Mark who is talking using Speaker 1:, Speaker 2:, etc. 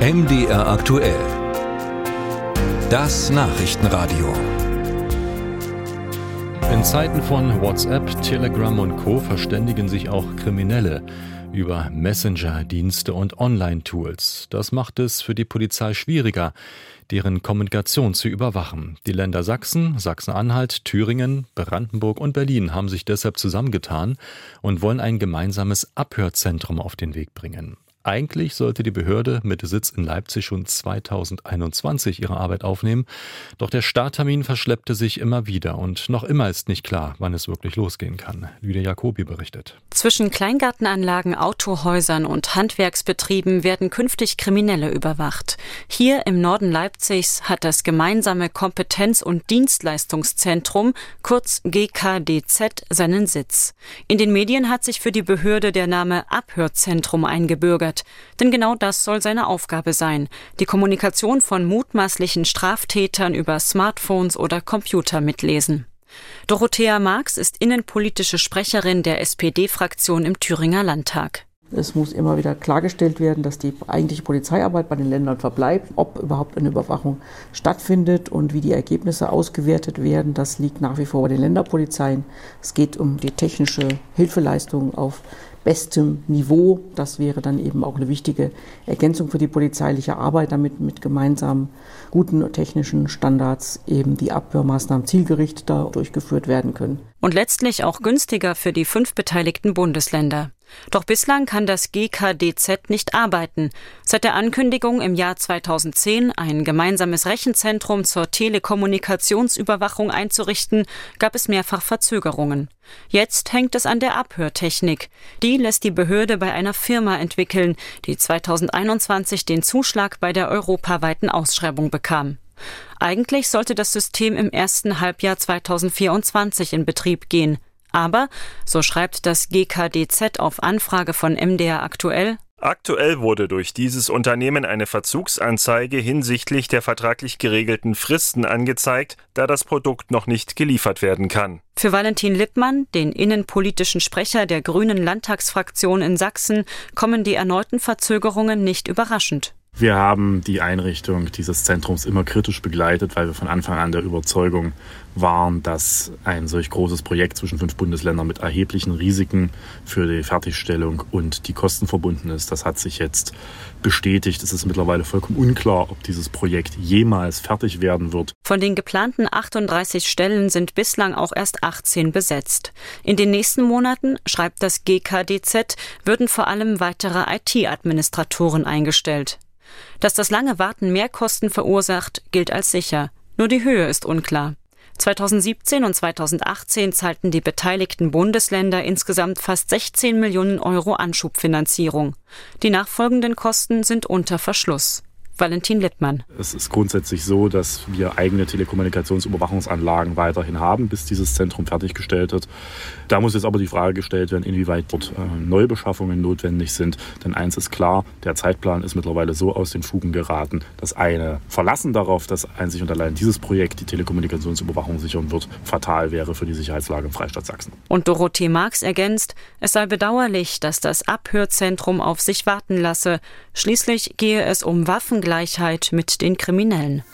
Speaker 1: MDR aktuell. Das Nachrichtenradio.
Speaker 2: In Zeiten von WhatsApp, Telegram und Co verständigen sich auch Kriminelle über Messenger-Dienste und Online-Tools. Das macht es für die Polizei schwieriger, deren Kommunikation zu überwachen. Die Länder Sachsen, Sachsen-Anhalt, Thüringen, Brandenburg und Berlin haben sich deshalb zusammengetan und wollen ein gemeinsames Abhörzentrum auf den Weg bringen. Eigentlich sollte die Behörde mit Sitz in Leipzig schon 2021 ihre Arbeit aufnehmen, doch der Starttermin verschleppte sich immer wieder und noch immer ist nicht klar, wann es wirklich losgehen kann. Lydia Jacobi berichtet.
Speaker 3: Zwischen Kleingartenanlagen, Autohäusern und Handwerksbetrieben werden künftig Kriminelle überwacht. Hier im Norden Leipzigs hat das gemeinsame Kompetenz- und Dienstleistungszentrum, kurz GKDZ, seinen Sitz. In den Medien hat sich für die Behörde der Name Abhörzentrum eingebürgert wird. Denn genau das soll seine Aufgabe sein. Die Kommunikation von mutmaßlichen Straftätern über Smartphones oder Computer mitlesen. Dorothea Marx ist innenpolitische Sprecherin der SPD-Fraktion im Thüringer Landtag.
Speaker 4: Es muss immer wieder klargestellt werden, dass die eigentliche Polizeiarbeit bei den Ländern verbleibt. Ob überhaupt eine Überwachung stattfindet und wie die Ergebnisse ausgewertet werden, das liegt nach wie vor bei den Länderpolizeien. Es geht um die technische Hilfeleistung auf bestem Niveau. Das wäre dann eben auch eine wichtige Ergänzung für die polizeiliche Arbeit, damit mit gemeinsamen guten technischen Standards eben die Abhörmaßnahmen zielgerichteter durchgeführt werden können.
Speaker 3: Und letztlich auch günstiger für die fünf beteiligten Bundesländer. Doch bislang kann das GKDZ nicht arbeiten. Seit der Ankündigung im Jahr 2010, ein gemeinsames Rechenzentrum zur Telekommunikationsüberwachung einzurichten, gab es mehrfach Verzögerungen. Jetzt hängt es an der Abhörtechnik. Die lässt die Behörde bei einer Firma entwickeln, die 2021 den Zuschlag bei der europaweiten Ausschreibung bekam. Eigentlich sollte das System im ersten Halbjahr 2024 in Betrieb gehen. Aber, so schreibt das GKDZ auf Anfrage von MDR aktuell,
Speaker 5: Aktuell wurde durch dieses Unternehmen eine Verzugsanzeige hinsichtlich der vertraglich geregelten Fristen angezeigt, da das Produkt noch nicht geliefert werden kann.
Speaker 3: Für Valentin Lippmann, den innenpolitischen Sprecher der Grünen Landtagsfraktion in Sachsen, kommen die erneuten Verzögerungen nicht überraschend.
Speaker 6: Wir haben die Einrichtung dieses Zentrums immer kritisch begleitet, weil wir von Anfang an der Überzeugung waren, dass ein solch großes Projekt zwischen fünf Bundesländern mit erheblichen Risiken für die Fertigstellung und die Kosten verbunden ist. Das hat sich jetzt bestätigt. Es ist mittlerweile vollkommen unklar, ob dieses Projekt jemals fertig werden wird.
Speaker 3: Von den geplanten 38 Stellen sind bislang auch erst 18 besetzt. In den nächsten Monaten, schreibt das GKDZ, würden vor allem weitere IT-Administratoren eingestellt. Dass das lange Warten Mehrkosten verursacht, gilt als sicher. Nur die Höhe ist unklar. 2017 und 2018 zahlten die beteiligten Bundesländer insgesamt fast 16 Millionen Euro Anschubfinanzierung. Die nachfolgenden Kosten sind unter Verschluss. Valentin Lippmann.
Speaker 6: Es ist grundsätzlich so, dass wir eigene Telekommunikationsüberwachungsanlagen weiterhin haben, bis dieses Zentrum fertiggestellt wird. Da muss jetzt aber die Frage gestellt werden, inwieweit dort äh, Neubeschaffungen notwendig sind. Denn eins ist klar, der Zeitplan ist mittlerweile so aus den Fugen geraten, dass eine Verlassen darauf, dass einzig und allein dieses Projekt die Telekommunikationsüberwachung sichern wird, fatal wäre für die Sicherheitslage im Freistaat Sachsen.
Speaker 3: Und Dorothee Marx ergänzt, es sei bedauerlich, dass das Abhörzentrum auf sich warten lasse. Schließlich gehe es um Waffengleichheit mit den Kriminellen.